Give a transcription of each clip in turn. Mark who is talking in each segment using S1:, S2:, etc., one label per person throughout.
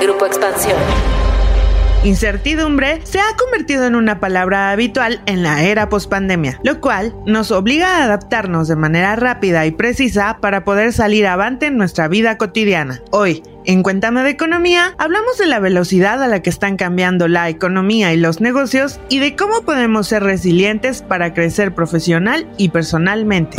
S1: Grupo Expansión.
S2: Incertidumbre se ha convertido en una palabra habitual en la era pospandemia, lo cual nos obliga a adaptarnos de manera rápida y precisa para poder salir avante en nuestra vida cotidiana. Hoy, en Cuéntame de Economía, hablamos de la velocidad a la que están cambiando la economía y los negocios y de cómo podemos ser resilientes para crecer profesional y personalmente.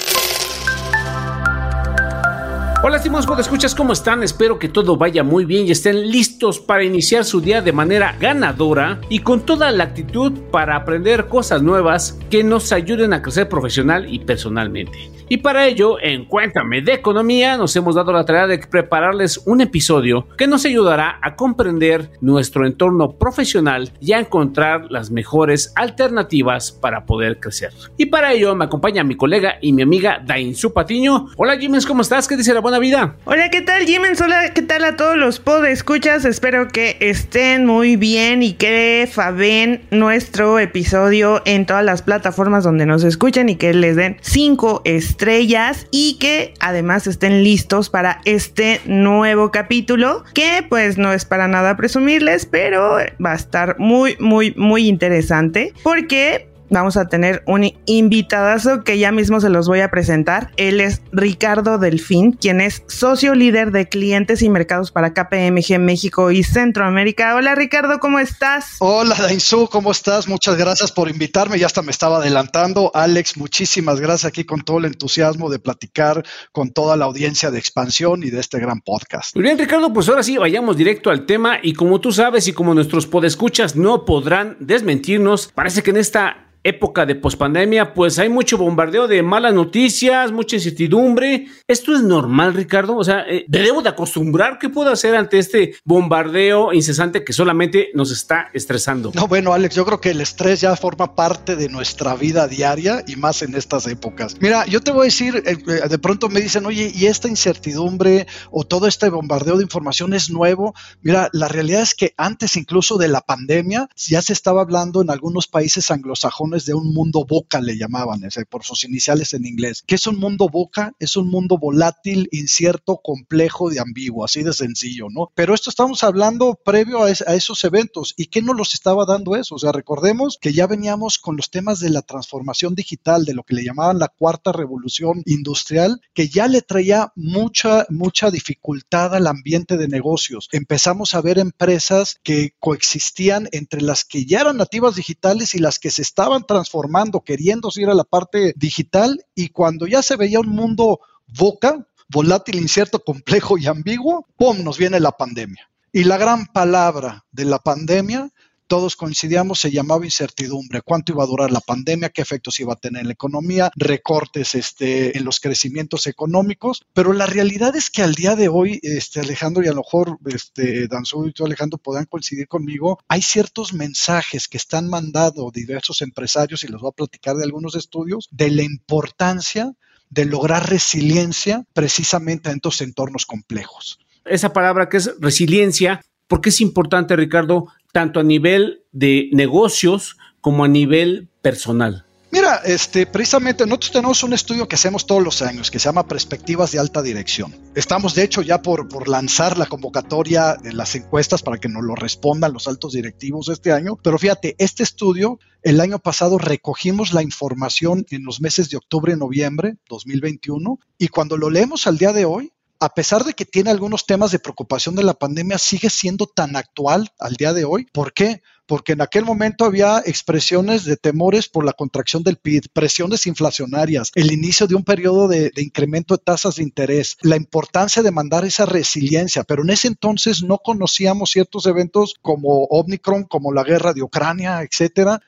S3: Hola estimados escuchas, ¿cómo están? Espero que todo vaya muy bien y estén listos para iniciar su día de manera ganadora y con toda la actitud para aprender cosas nuevas que nos ayuden a crecer profesional y personalmente. Y para ello, en Cuéntame de Economía, nos hemos dado la tarea de prepararles un episodio que nos ayudará a comprender nuestro entorno profesional y a encontrar las mejores alternativas para poder crecer. Y para ello me acompaña mi colega y mi amiga Dainzu Patiño. Hola Jimens, ¿cómo estás? ¿Qué dice la buena vida?
S2: Hola, ¿qué tal Jimens? Hola, ¿qué tal a todos los podescuchas? Espero que estén muy bien y que faben nuestro episodio en todas las plataformas donde nos escuchan y que les den 5 estrellas estrellas y que además estén listos para este nuevo capítulo que pues no es para nada presumirles, pero va a estar muy, muy, muy interesante porque vamos a tener un invitadazo que ya mismo se los voy a presentar. Él es Ricardo Delfín, quien es socio líder de clientes y mercados para KPMG México y Centroamérica. Hola Ricardo, ¿cómo estás?
S4: Hola Dainzú, ¿cómo estás? Muchas gracias por invitarme. Ya hasta me estaba adelantando. Alex, muchísimas gracias aquí con todo el entusiasmo de platicar con toda la audiencia de expansión y de este gran podcast.
S3: Muy bien, Ricardo, pues ahora sí vayamos directo al tema y como tú sabes y como nuestros podescuchas no podrán desmentirnos, parece que en esta época de pospandemia, pues hay mucho bombardeo de malas noticias, mucha incertidumbre. ¿Esto es normal, Ricardo? O sea, eh, debo de acostumbrar? ¿Qué puedo hacer ante este bombardeo incesante que solamente nos está estresando?
S4: No, bueno, Alex, yo creo que el estrés ya forma parte de nuestra vida diaria y más en estas épocas. Mira, yo te voy a decir, eh, eh, de pronto me dicen, oye, ¿y esta incertidumbre o todo este bombardeo de información es nuevo? Mira, la realidad es que antes incluso de la pandemia ya se estaba hablando en algunos países anglosajones de un mundo boca, le llamaban, ese, por sus iniciales en inglés. ¿Qué es un mundo boca? Es un mundo volátil, incierto, complejo y ambiguo, así de sencillo, ¿no? Pero esto estamos hablando previo a, a esos eventos. ¿Y qué nos los estaba dando eso? O sea, recordemos que ya veníamos con los temas de la transformación digital, de lo que le llamaban la cuarta revolución industrial, que ya le traía mucha, mucha dificultad al ambiente de negocios. Empezamos a ver empresas que coexistían entre las que ya eran nativas digitales y las que se estaban transformando, queriendo ir a la parte digital y cuando ya se veía un mundo boca, volátil, incierto, complejo y ambiguo, ¡pum!, nos viene la pandemia. Y la gran palabra de la pandemia todos coincidíamos, se llamaba incertidumbre. ¿Cuánto iba a durar la pandemia? ¿Qué efectos iba a tener en la economía? Recortes este, en los crecimientos económicos. Pero la realidad es que al día de hoy, este, Alejandro, y a lo mejor este, Danzú y tú, Alejandro, podrán coincidir conmigo, hay ciertos mensajes que están mandando diversos empresarios, y los voy a platicar de algunos estudios, de la importancia de lograr resiliencia precisamente en estos entornos complejos.
S3: Esa palabra que es resiliencia, ¿por qué es importante, Ricardo, tanto a nivel de negocios como a nivel personal?
S4: Mira, este, precisamente nosotros tenemos un estudio que hacemos todos los años que se llama Perspectivas de Alta Dirección. Estamos de hecho ya por, lanzar la convocatoria de las encuestas para que nos lo respondan los altos directivos este año, pero fíjate, este estudio el año pasado recogimos la información en los meses de octubre y noviembre 2021 y cuando lo leemos al día de hoy, a pesar de que tiene algunos temas de preocupación de la pandemia, sigue siendo tan actual al día de hoy. ¿Por qué? Porque en aquel momento había expresiones de temores por la contracción del PIB, presiones inflacionarias, el inicio de un periodo de, incremento de tasas de interés, la importancia de mandar esa resiliencia, pero en ese entonces no conocíamos ciertos eventos como Omicron, como la guerra de Ucrania, etcétera,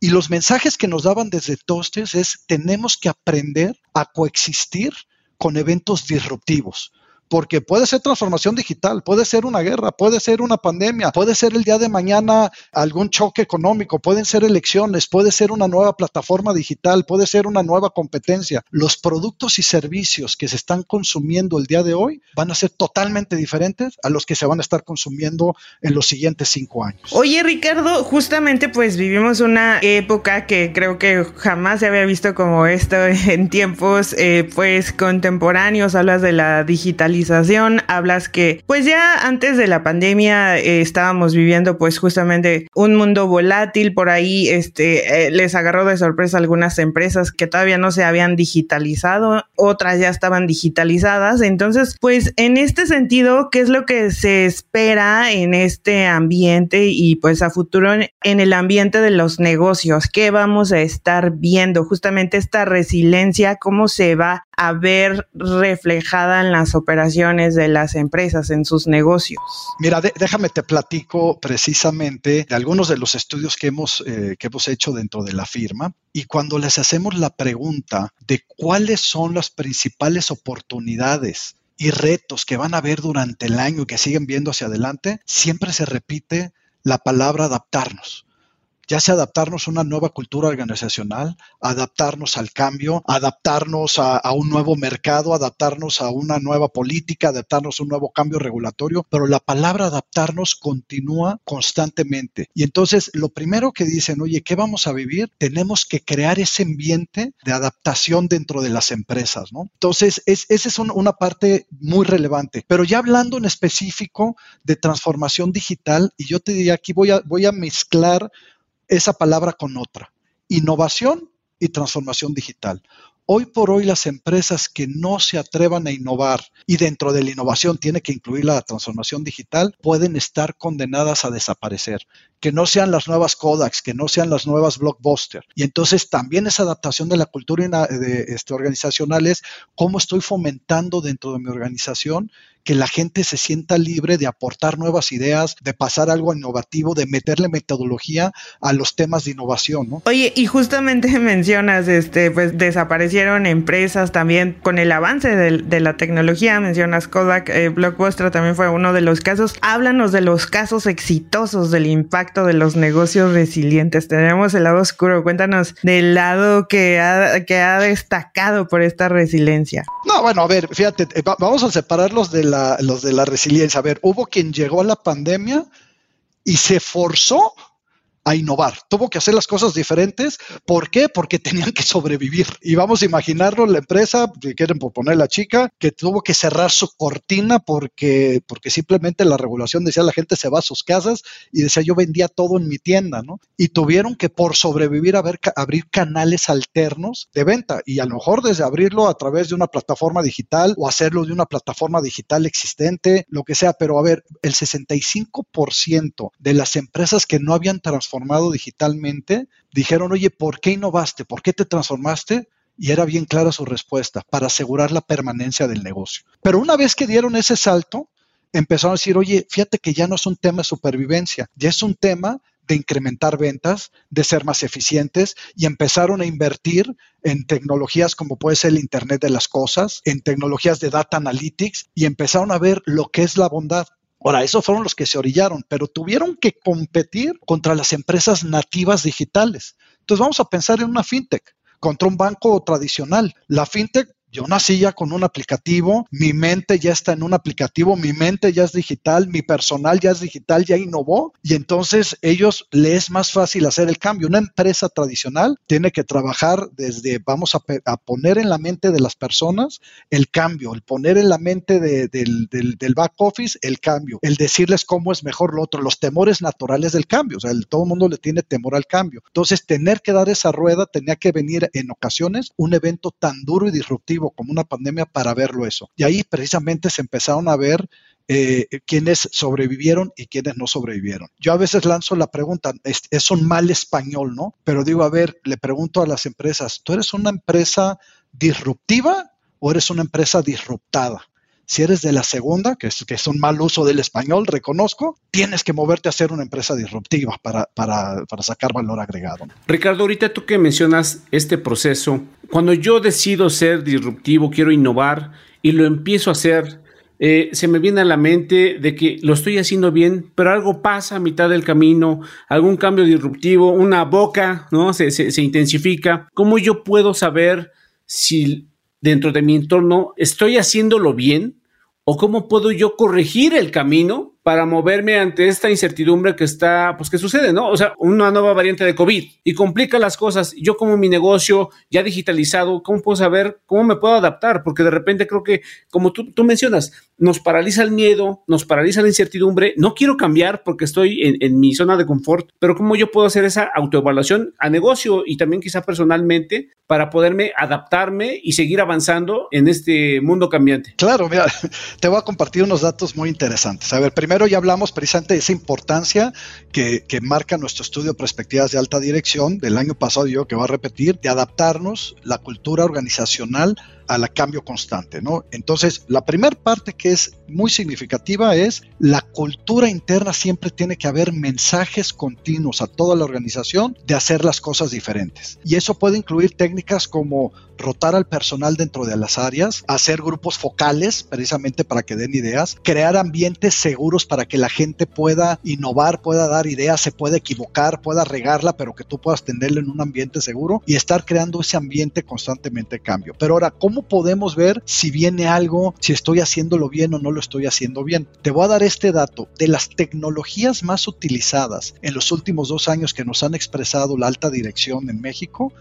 S4: y los mensajes que nos daban desde Tostes es tenemos que aprender a coexistir con eventos disruptivos. Porque puede ser transformación digital, puede ser una guerra, puede ser una pandemia, puede ser el día de mañana algún choque económico, pueden ser elecciones, puede ser una nueva plataforma digital, puede ser una nueva competencia. Los productos y servicios que se están consumiendo el día de hoy van a ser totalmente diferentes a los que se van a estar consumiendo en los siguientes cinco años.
S2: Oye, Ricardo, justamente pues vivimos una época que creo que jamás se había visto como esto en tiempos eh, pues contemporáneos. Hablas de la digitalización, hablas que pues ya antes de la pandemia eh, estábamos viviendo pues justamente un mundo volátil por ahí, este, eh, les agarró de sorpresa algunas empresas que todavía no se habían digitalizado, otras ya estaban digitalizadas. Entonces, pues en este sentido, ¿qué es lo que se espera en este ambiente y pues a futuro en el ambiente de los negocios? ¿Qué vamos a estar viendo? Justamente esta resiliencia, ¿cómo se va a ver reflejada en las operaciones de las empresas, en sus negocios?
S4: Mira, déjame te platico precisamente de algunos de los estudios que hemos, eh, que hemos hecho dentro de la firma y cuando les hacemos la pregunta de cuáles son las principales oportunidades y retos que van a ver durante el año y que siguen viendo hacia adelante, siempre se repite la palabra adaptarnos ya sea adaptarnos a una nueva cultura organizacional, adaptarnos al cambio, adaptarnos a, un nuevo mercado, adaptarnos a una nueva política, adaptarnos a un nuevo cambio regulatorio, pero la palabra adaptarnos continúa constantemente. Y entonces lo primero que dicen, oye, ¿qué vamos a vivir? Tenemos que crear ese ambiente de adaptación dentro de las empresas, ¿no? Entonces, es, esa es una parte muy relevante. Pero ya hablando en específico de transformación digital, y yo te diría aquí voy a, voy a mezclar esa palabra con otra. Innovación y transformación digital. Hoy por hoy las empresas que no se atrevan a innovar y dentro de la innovación tiene que incluir la transformación digital pueden estar condenadas a desaparecer. Que no sean las nuevas Kodaks, que no sean las nuevas Blockbuster. Y entonces también esa adaptación de la cultura de, este, organizacional es cómo estoy fomentando dentro de mi organización que la gente se sienta libre de aportar nuevas ideas, de pasar algo innovativo, de meterle metodología a los temas de innovación, ¿no?
S2: Oye, y justamente mencionas, este, pues desaparecieron empresas también con el avance de, la tecnología, mencionas Kodak, eh, Blockbuster también fue uno de los casos. Háblanos de los casos exitosos del impacto de los negocios resilientes. Tenemos el lado oscuro, cuéntanos del lado que ha, que ha destacado por esta resiliencia.
S4: No, bueno, a ver, fíjate, eh, vamos a separarlos de la los de la resiliencia. A ver, hubo quien llegó a la pandemia y se forzó a innovar, tuvo que hacer las cosas diferentes. ¿Por qué? Porque tenían que sobrevivir. Y vamos a imaginarlo, la empresa, si quieren poner la chica, que tuvo que cerrar su cortina porque, porque simplemente la regulación decía la gente se va a sus casas y decía yo vendía todo en mi tienda, ¿no? Y tuvieron que por sobrevivir abrir canales alternos de venta y a lo mejor desde abrirlo a través de una plataforma digital o hacerlo de una plataforma digital existente, lo que sea, pero a ver, el 65% de las empresas que no habían transformado transformado digitalmente, dijeron, oye, ¿por qué innovaste? ¿Por qué te transformaste? Y era bien clara su respuesta, para asegurar la permanencia del negocio. Pero una vez que dieron ese salto, empezaron a decir, oye, fíjate que ya no es un tema de supervivencia, ya es un tema de incrementar ventas, de ser más eficientes y empezaron a invertir en tecnologías como puede ser el Internet de las Cosas, en tecnologías de data analytics y empezaron a ver lo que es la bondad. Ahora, esos fueron los que se orillaron, pero tuvieron que competir contra las empresas nativas digitales. Entonces vamos a pensar en una fintech contra un banco tradicional. La fintech yo nací ya con un aplicativo, mi mente ya está en un aplicativo, mi mente ya es digital, mi personal ya es digital, ya innovó y entonces ellos les es más fácil hacer el cambio. Una empresa tradicional tiene que trabajar desde, vamos a, poner en la mente de las personas el cambio, el poner en la mente del, del, back office el cambio, el decirles cómo es mejor lo otro, los temores naturales del cambio. O sea, todo el mundo le tiene temor al cambio. Entonces, tener que dar esa rueda tenía que venir en ocasiones un evento tan duro y disruptivo como una pandemia para verlo eso. Y ahí precisamente se empezaron a ver eh, quienes sobrevivieron y quienes no sobrevivieron. Yo a veces lanzo la pregunta, es, es, un mal español, ¿no? Pero digo, a ver, le pregunto a las empresas, ¿tú eres una empresa disruptiva o eres una empresa disruptada? Si eres de la segunda, que es, que es un mal uso del español, reconozco, tienes que moverte a ser una empresa disruptiva para, para, para sacar valor agregado.
S3: Ricardo, ahorita tú que mencionas este proceso, cuando yo decido ser disruptivo, quiero innovar y lo empiezo a hacer, eh, se me viene a la mente de que lo estoy haciendo bien, pero algo pasa a mitad del camino, algún cambio disruptivo, una boca, ¿no? Se, se intensifica. ¿Cómo yo puedo saber si dentro de mi entorno estoy haciéndolo bien? ¿O cómo puedo yo corregir el camino para moverme ante esta incertidumbre que está, pues que sucede, ¿no? O sea, una nueva variante de COVID y complica las cosas. Yo como mi negocio ya digitalizado, ¿cómo puedo saber cómo me puedo adaptar? Porque de repente creo que, como tú, tú mencionas, nos paraliza el miedo, nos paraliza la incertidumbre. No quiero cambiar porque estoy en, en mi zona de confort, pero ¿cómo yo puedo hacer esa autoevaluación a negocio y también quizá personalmente para poderme adaptarme y seguir avanzando en este mundo cambiante?
S4: Claro, mira, te voy a compartir unos datos muy interesantes. A ver, primero ya hablamos precisamente de esa importancia que, marca nuestro estudio perspectivas de alta dirección del año pasado, yo que va a repetir, de adaptarnos la cultura organizacional al cambio constante, ¿no? Entonces, la primera parte que es muy significativa es la cultura interna siempre tiene que haber mensajes continuos a toda la organización de hacer las cosas diferentes. Y eso puede incluir técnicas como rotar al personal dentro de las áreas, hacer grupos focales precisamente para que den ideas, crear ambientes seguros para que la gente pueda innovar, pueda dar ideas, se pueda equivocar, pueda regarla, pero que tú puedas tenerlo en un ambiente seguro y estar creando ese ambiente constantemente cambio. Pero ahora, ¿cómo podemos ver si viene algo, si estoy haciéndolo bien o no lo estoy haciendo bien? Te voy a dar este dato. De las tecnologías más utilizadas en los últimos dos años que nos han expresado la alta dirección en México,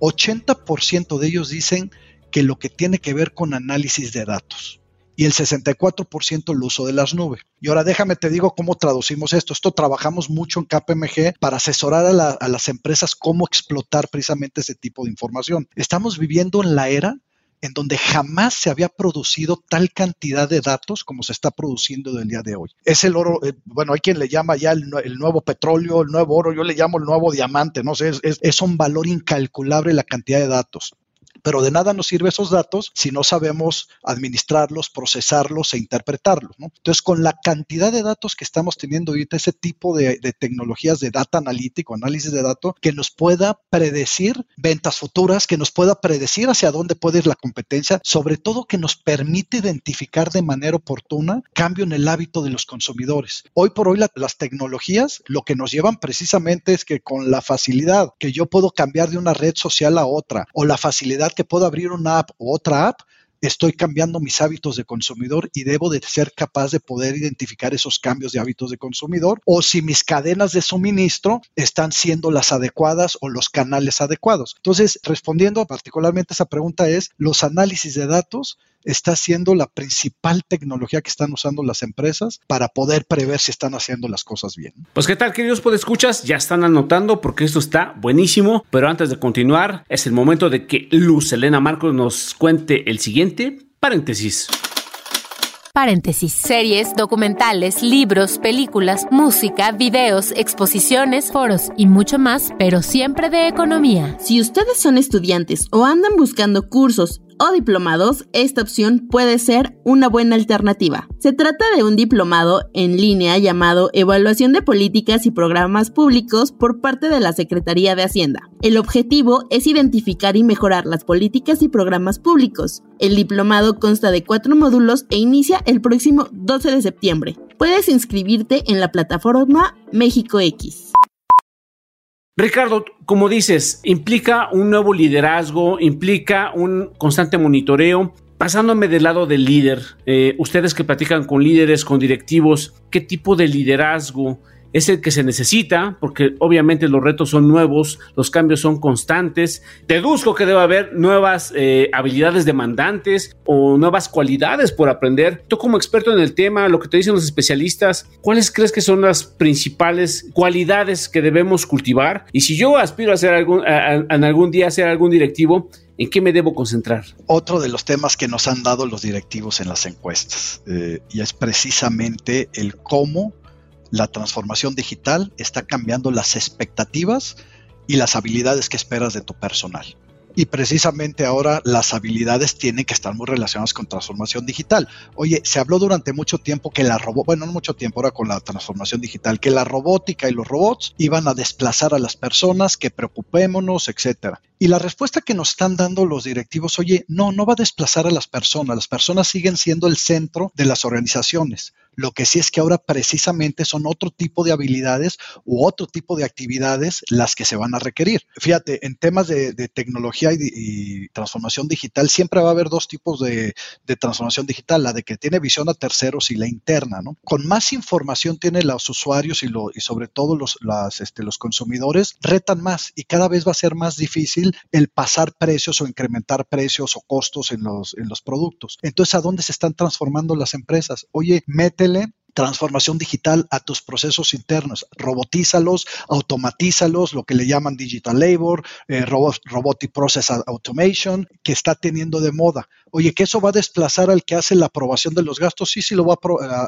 S4: 80% de ellos dicen que lo que tiene que ver con análisis de datos y el 64% el uso de las nubes. Y ahora déjame te digo cómo traducimos esto. Esto trabajamos mucho en KPMG para asesorar a, a las empresas cómo explotar precisamente ese tipo de información. Estamos viviendo en la era en donde jamás se había producido tal cantidad de datos como se está produciendo del día de hoy. Es el oro, eh, bueno, hay quien le llama ya el, nuevo petróleo, el nuevo oro, yo le llamo el nuevo diamante, no sé, es, es un valor incalculable la cantidad de datos. Pero de nada nos sirve esos datos si no sabemos administrarlos, procesarlos e interpretarlos. Entonces, con la cantidad de datos que estamos teniendo ahorita, ese tipo de, tecnologías de data analítico, análisis de datos, que nos pueda predecir ventas futuras, que nos pueda predecir hacia dónde puede ir la competencia, sobre todo que nos permite identificar de manera oportuna cambio en el hábito de los consumidores. Hoy por hoy las tecnologías lo que nos llevan precisamente es que con la facilidad que yo puedo cambiar de una red social a otra o la facilidad que puedo abrir una app u otra app, estoy cambiando mis hábitos de consumidor y debo de ser capaz de poder identificar esos cambios de hábitos de consumidor o si mis cadenas de suministro están siendo las adecuadas o los canales adecuados. Entonces, respondiendo particularmente a esa pregunta es, los análisis de datos está siendo la principal tecnología que están usando las empresas para poder prever si están haciendo las cosas bien.
S3: Pues qué tal, queridos escuchas, ya están anotando porque esto está buenísimo, pero antes de continuar, es el momento de que Luz Elena Marcos nos cuente el siguiente paréntesis.
S1: Paréntesis. Series, documentales, libros, películas, música, videos, exposiciones, foros y mucho más, pero siempre de economía.
S5: Si ustedes son estudiantes o andan buscando cursos o diplomados, esta opción puede ser una buena alternativa. Se trata de un diplomado en línea llamado Evaluación de Políticas y Programas Públicos por parte de la Secretaría de Hacienda. El objetivo es identificar y mejorar las políticas y programas públicos. El diplomado consta de cuatro módulos e inicia el próximo 12 de septiembre. Puedes inscribirte en la plataforma México X.
S3: Ricardo, como dices, implica un nuevo liderazgo, implica un constante monitoreo. Pasándome del lado del líder, eh, ustedes que platican con líderes, con directivos, ¿qué tipo de liderazgo es el que se necesita, porque obviamente los retos son nuevos, los cambios son constantes. Deduzco que debe haber nuevas eh, habilidades demandantes o nuevas cualidades por aprender. Tú como experto en el tema, lo que te dicen los especialistas, ¿cuáles crees que son las principales cualidades que debemos cultivar? Y si yo aspiro a ser algún, en algún día a ser algún directivo, ¿En qué me debo concentrar?
S4: Otro de los temas que nos han dado los directivos en las encuestas eh, y es precisamente el cómo la transformación digital está cambiando las expectativas y las habilidades que esperas de tu personal. y precisamente ahora las habilidades tienen que estar muy relacionadas con transformación digital. Oye, se habló durante mucho tiempo que la robot, bueno, no mucho tiempo ahora con la transformación digital, que la robótica y los robots iban a desplazar a las personas, que preocupémonos, etcétera. Y la respuesta que nos están dando los directivos, oye, no, no va a desplazar a las personas, las personas siguen siendo el centro de las organizaciones. Lo que sí es que ahora precisamente son otro tipo de habilidades u otro tipo de actividades las que se van a requerir. Fíjate, en temas de, tecnología y, transformación digital siempre va a haber dos tipos de, transformación digital, la de que tiene visión a terceros y la interna. ¿no? Con más información tienen los usuarios y, lo, y sobre todo los, este, los consumidores, retan más y cada vez va a ser más difícil el pasar precios o incrementar precios o costos en los, en los productos. Entonces, ¿a dónde se están transformando las empresas? Oye, métele transformación digital a tus procesos internos. Robotízalos, automatízalos, lo que le llaman digital labor, eh, robotic process automation, que está teniendo de moda. Oye, que eso va a desplazar al que hace la aprobación de los gastos, sí, sí lo va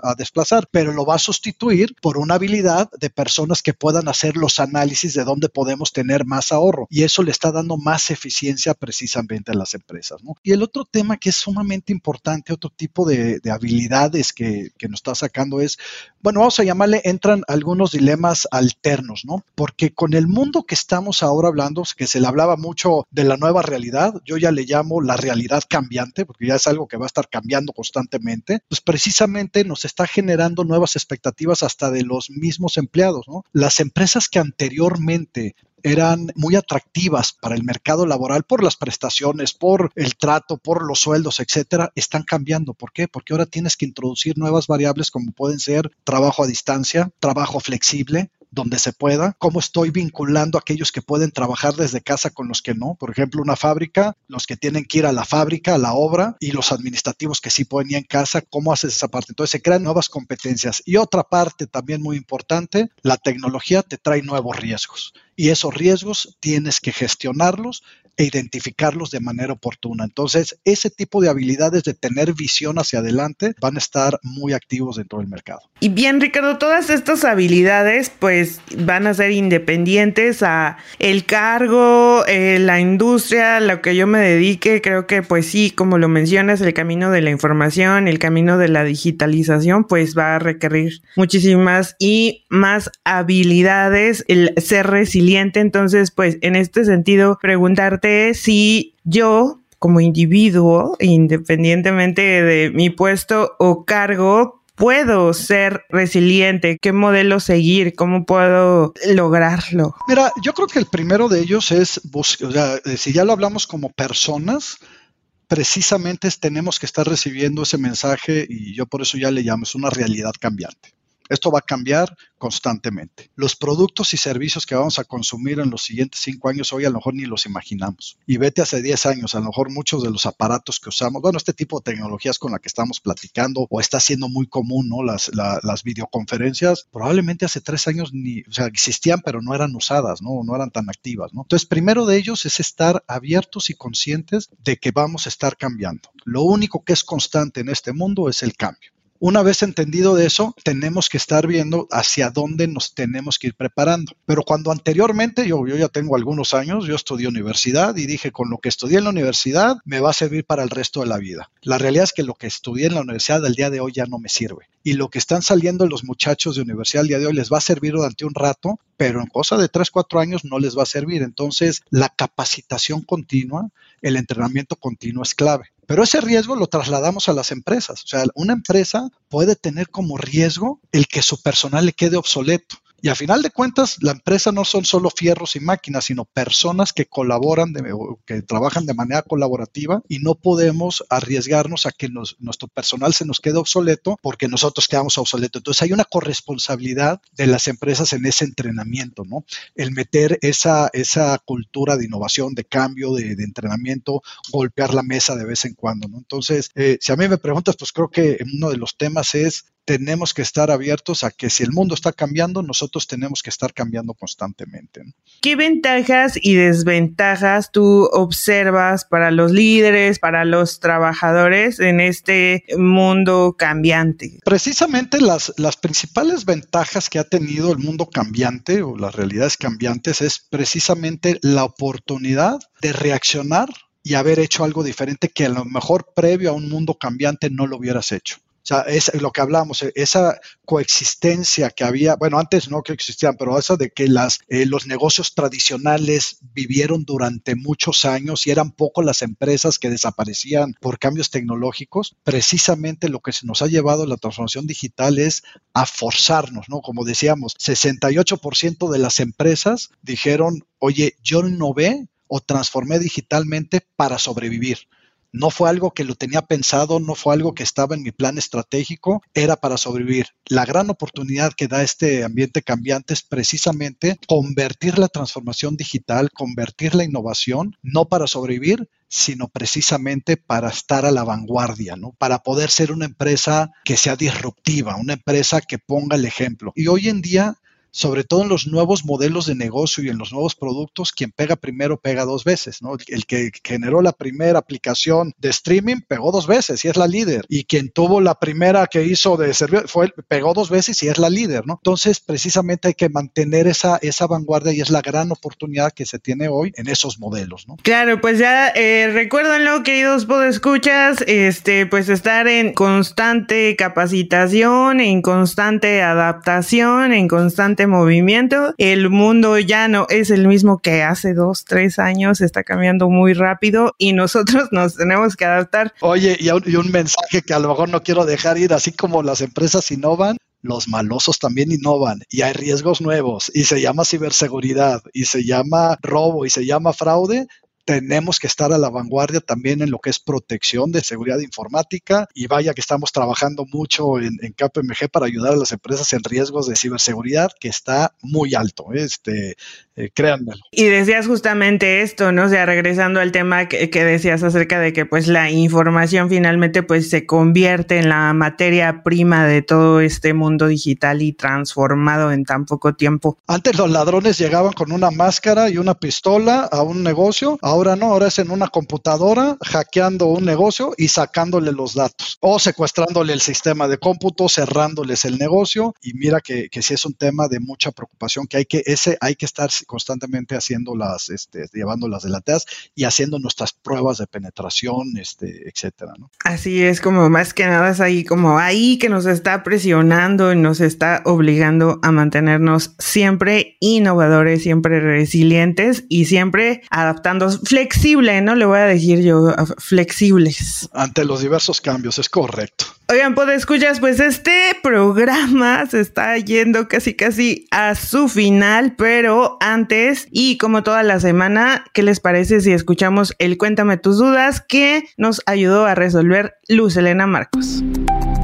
S4: a, desplazar, pero lo va a sustituir por una habilidad de personas que puedan hacer los análisis de dónde podemos tener más ahorro. Y eso le está dando más eficiencia precisamente a las empresas. Y el otro tema que es sumamente importante, otro tipo de, habilidades que, que nos está sacando bueno, vamos a llamarle, entran algunos dilemas alternos, ¿no? Porque con el mundo que estamos ahora hablando, que se le hablaba mucho de la nueva realidad, yo ya le llamo la realidad cambiante porque ya es algo que va a estar cambiando constantemente, pues precisamente nos está generando nuevas expectativas hasta de los mismos empleados, ¿no? Las empresas que anteriormente eran muy atractivas para el mercado laboral por las prestaciones, por el trato, por los sueldos, etcétera, están cambiando. ¿Por qué? Porque ahora tienes que introducir nuevas variables como pueden ser trabajo a distancia, trabajo flexible, donde se pueda, cómo estoy vinculando a aquellos que pueden trabajar desde casa con los que no. Por ejemplo, una fábrica, los que tienen que ir a la fábrica, a la obra, y los administrativos que sí pueden ir en casa, ¿cómo haces esa parte? Entonces se crean nuevas competencias. Y otra parte también muy importante, la tecnología te trae nuevos riesgos y esos riesgos tienes que gestionarlos e identificarlos de manera oportuna. Entonces, ese tipo de habilidades de tener visión hacia adelante van a estar muy activos dentro del mercado.
S2: Y bien, Ricardo, todas estas habilidades pues van a ser independientes a el cargo, eh, la industria, lo que yo me dedique. Creo que pues sí, como lo mencionas, el camino de la información, el camino de la digitalización pues va a requerir muchísimas y más habilidades, el ser resiliente. Entonces, pues en este sentido, preguntarte si yo como individuo, independientemente de mi puesto o cargo, puedo ser resiliente? ¿Qué modelo seguir? ¿Cómo puedo lograrlo?
S4: Mira, yo creo que el primero de ellos es, eh, si ya lo hablamos como personas, precisamente tenemos que estar recibiendo ese mensaje y yo por eso ya le llamo, es una realidad cambiante. Esto va a cambiar constantemente. Los productos y servicios que vamos a consumir en los siguientes cinco años hoy a lo mejor ni los imaginamos. Y vete hace 10 años, a lo mejor muchos de los aparatos que usamos, bueno, este tipo de tecnologías con la que estamos platicando o está siendo muy común, ¿no? Las, videoconferencias, probablemente hace tres años ni, o sea, existían, pero no eran usadas, ¿no? No eran tan activas, ¿no? Entonces, primero de ellos es estar abiertos y conscientes de que vamos a estar cambiando. Lo único que es constante en este mundo es el cambio. Una vez entendido de eso, tenemos que estar viendo hacia dónde nos tenemos que ir preparando. Pero cuando anteriormente, yo, yo ya tengo algunos años, yo estudié universidad y dije, con lo que estudié en la universidad me va a servir para el resto de la vida. La realidad es que lo que estudié en la universidad del día de hoy ya no me sirve. Y lo que están saliendo los muchachos de universidad el día de hoy les va a servir durante un rato, pero en cosa de 3, 4 años no les va a servir. Entonces, la capacitación continua, el entrenamiento continuo es clave. Pero ese riesgo lo trasladamos a las empresas. O sea, una empresa puede tener como riesgo el que su personal le quede obsoleto. Y a final de cuentas, la empresa no son solo fierros y máquinas, sino personas que colaboran, que trabajan de manera colaborativa y no podemos arriesgarnos a que nuestro personal se nos quede obsoleto porque nosotros quedamos obsoletos. Entonces hay una corresponsabilidad de las empresas en ese entrenamiento, ¿no? El meter esa, esa cultura de innovación, de cambio, de, entrenamiento, golpear la mesa de vez en cuando, ¿no? Entonces, eh, si a mí me preguntas, pues creo que uno de los temas es tenemos que estar abiertos a que si el mundo está cambiando, nosotros tenemos que estar cambiando constantemente.
S2: ¿Qué ventajas y desventajas tú observas para los líderes, para los trabajadores en este mundo cambiante?
S4: Precisamente las, las principales ventajas que ha tenido el mundo cambiante o las realidades cambiantes es precisamente la oportunidad de reaccionar y haber hecho algo diferente que a lo mejor previo a un mundo cambiante no lo hubieras hecho. O sea, es lo que hablamos, e, esa coexistencia que había, bueno, antes no que existían, pero eso de que las, eh, los negocios tradicionales vivieron durante muchos años y eran poco las empresas que desaparecían por cambios tecnológicos, precisamente lo que se nos ha llevado la transformación digital es a forzarnos, ¿no? Como decíamos, 68% de las empresas dijeron, oye, yo innové o transformé digitalmente para sobrevivir. No fue algo que lo tenía pensado, no fue algo que estaba en mi plan estratégico, era para sobrevivir. La gran oportunidad que da este ambiente cambiante es precisamente convertir la transformación digital, convertir la innovación, no para sobrevivir, sino precisamente para estar a la vanguardia, ¿no? Para poder ser una empresa que sea disruptiva, una empresa que ponga el ejemplo. Y hoy en día sobre todo en los nuevos modelos de negocio y en los nuevos productos, quien pega primero pega dos veces, ¿no? El que generó la primera aplicación de streaming pegó dos veces y es la líder. Y quien tuvo la primera que hizo de servicio fue pegó dos veces y es la líder, ¿no? Entonces, precisamente hay que mantener esa, esa vanguardia y es la gran oportunidad que se tiene hoy en esos modelos, ¿no?
S2: Claro, pues ya eh, recuérdenlo, queridos podescuchas, este, pues estar en constante capacitación, en constante adaptación, en constante movimiento. El mundo ya no es el mismo que hace dos, tres años, está cambiando muy rápido y nosotros nos tenemos que adaptar.
S4: Oye, y un, y un mensaje que a lo mejor no quiero dejar ir, así como las empresas innovan, los malosos también innovan y hay riesgos nuevos y se llama ciberseguridad y se llama robo y se llama fraude tenemos que estar a la vanguardia también en lo que es protección de seguridad informática y vaya que estamos trabajando mucho en, KPMG para ayudar a las empresas en riesgos de ciberseguridad que está muy alto, ¿eh? este, eh, créanmelo.
S2: Y decías justamente esto, ¿no? O sea, regresando al tema que, que, decías acerca de que pues la información finalmente pues se convierte en la materia prima de todo este mundo digital y transformado en tan poco tiempo.
S4: Antes los ladrones llegaban con una máscara y una pistola a un negocio, Ahora no, ahora es en una computadora hackeando un negocio y sacándole los datos o secuestrándole el sistema de cómputo, cerrándoles el negocio. Y mira que, que sí es un tema de mucha preocupación que hay que, ese hay que estar constantemente haciendo las, este, llevando las delateas y haciendo nuestras pruebas de penetración, este, etcétera. ¿no?
S2: Así es como más que nada es ahí como ahí que nos está presionando y nos está obligando a mantenernos siempre innovadores, siempre resilientes y siempre adaptando flexible, ¿no? Le voy a decir yo, flexibles.
S4: Ante los diversos cambios, es correcto.
S2: Oigan, pues escuchas, pues este programa se está yendo casi casi a su final, pero antes y como toda la semana, ¿qué les parece si escuchamos el Cuéntame tus dudas que nos ayudó a resolver Luz Elena Marcos?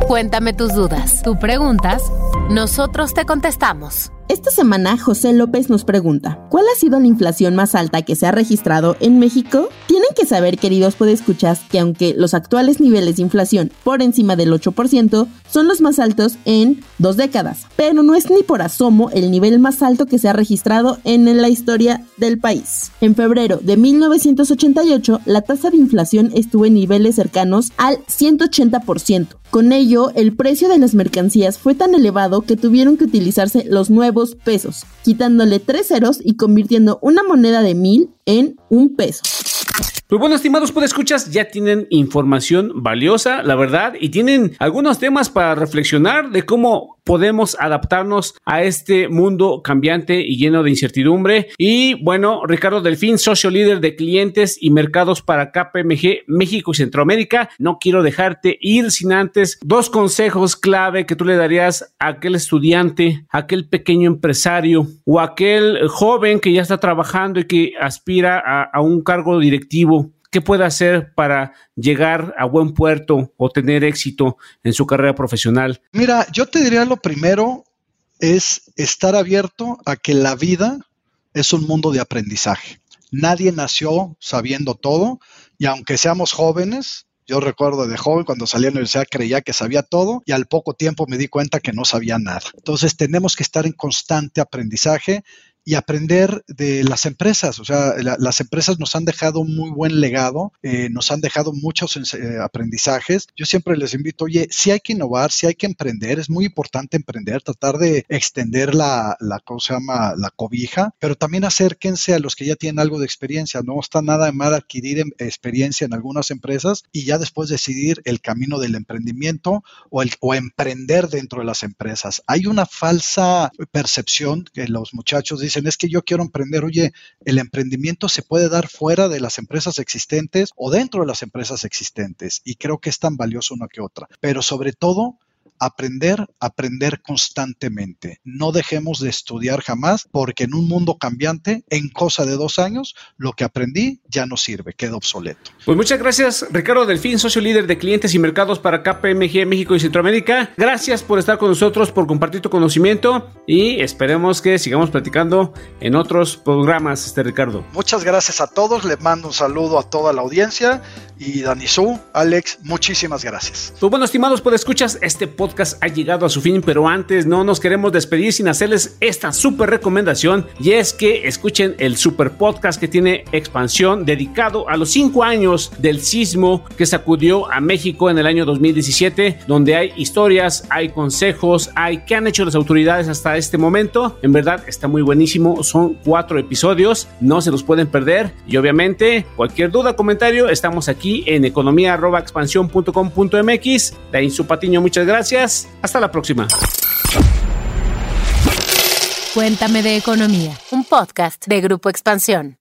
S1: Cuéntame tus dudas. Tú preguntas, nosotros te contestamos.
S5: Esta semana José López nos pregunta, ¿cuál ha sido la inflación más alta que se ha registrado en México? Tienen que saber, queridos podescuchas, que aunque los actuales niveles de inflación por encima del 8% son los más altos en dos décadas, pero no es ni por asomo el nivel más alto que se ha registrado en la historia del país. En febrero de 1988, la tasa de inflación estuvo en niveles cercanos al 180%. Con ello, el precio de las mercancías fue tan elevado que tuvieron que utilizarse los nuevos pesos, quitándole tres ceros y convirtiendo una moneda de mil en un peso.
S3: Pues bueno, estimados escuchas, ya tienen información valiosa, la verdad, y tienen algunos temas para reflexionar de cómo podemos adaptarnos a este mundo cambiante y lleno de incertidumbre. Y bueno, Ricardo Delfín, socio líder de clientes y mercados para KPMG México y Centroamérica, no quiero dejarte ir sin antes dos consejos clave que tú le darías a aquel estudiante, a aquel pequeño empresario o aquel joven que ya está trabajando y que aspira a, a un cargo directivo ¿Qué puede hacer para llegar a buen puerto o tener éxito en su carrera profesional?
S4: Mira, yo te diría lo primero es estar abierto a que la vida es un mundo de aprendizaje. Nadie nació sabiendo todo y aunque seamos jóvenes, Yo recuerdo de joven cuando salí a la universidad creía que sabía todo y al poco tiempo me di cuenta que no sabía nada. Entonces tenemos que estar en constante aprendizaje y aprender de las empresas. O sea, las empresas nos han dejado un muy buen legado, eh, nos han dejado muchos eh, aprendizajes. Yo siempre les invito, oye, si hay que innovar, si hay que emprender, es muy importante emprender, tratar de extender la, ¿cómo se llama? la cobija, pero también acérquense a los que ya tienen algo de experiencia. No está nada de mal adquirir em, experiencia en algunas empresas y ya después decidir el camino del emprendimiento o, o emprender dentro de las empresas. Hay una falsa percepción que los muchachos dicen, es que yo quiero emprender. Oye, el emprendimiento se puede dar fuera de las empresas existentes o dentro de las empresas existentes y creo que es tan valioso una que otra. Pero sobre todo, aprender, aprender constantemente. No dejemos de estudiar jamás, porque en un mundo cambiante, en cosa de dos años, lo que aprendí ya no sirve, queda obsoleto.
S3: Pues muchas gracias, Ricardo Delfín, socio líder de clientes y mercados para KPMG México y Centroamérica. Gracias por estar con nosotros, por compartir tu conocimiento y esperemos que sigamos platicando en otros programas, este Ricardo.
S4: Muchas gracias a todos, les mando un saludo a toda la audiencia y Danisu, Alex, muchísimas gracias.
S3: Pues bueno, estimados, pues escuchas este podcast ha llegado a su fin, pero antes no nos queremos despedir sin hacerles esta super recomendación y es que escuchen el super podcast que tiene expansión dedicado a los cinco años del sismo que sacudió a México en el año 2017, donde hay historias, hay consejos, hay qué han hecho las autoridades hasta este momento. En verdad está muy buenísimo, son cuatro episodios, no se los pueden perder y obviamente cualquier duda, comentario, estamos aquí en economía.expansión.com.mx. Su Patiño, muchas gracias hasta la próxima.
S1: Cuéntame de Economía, un podcast de Grupo Expansión.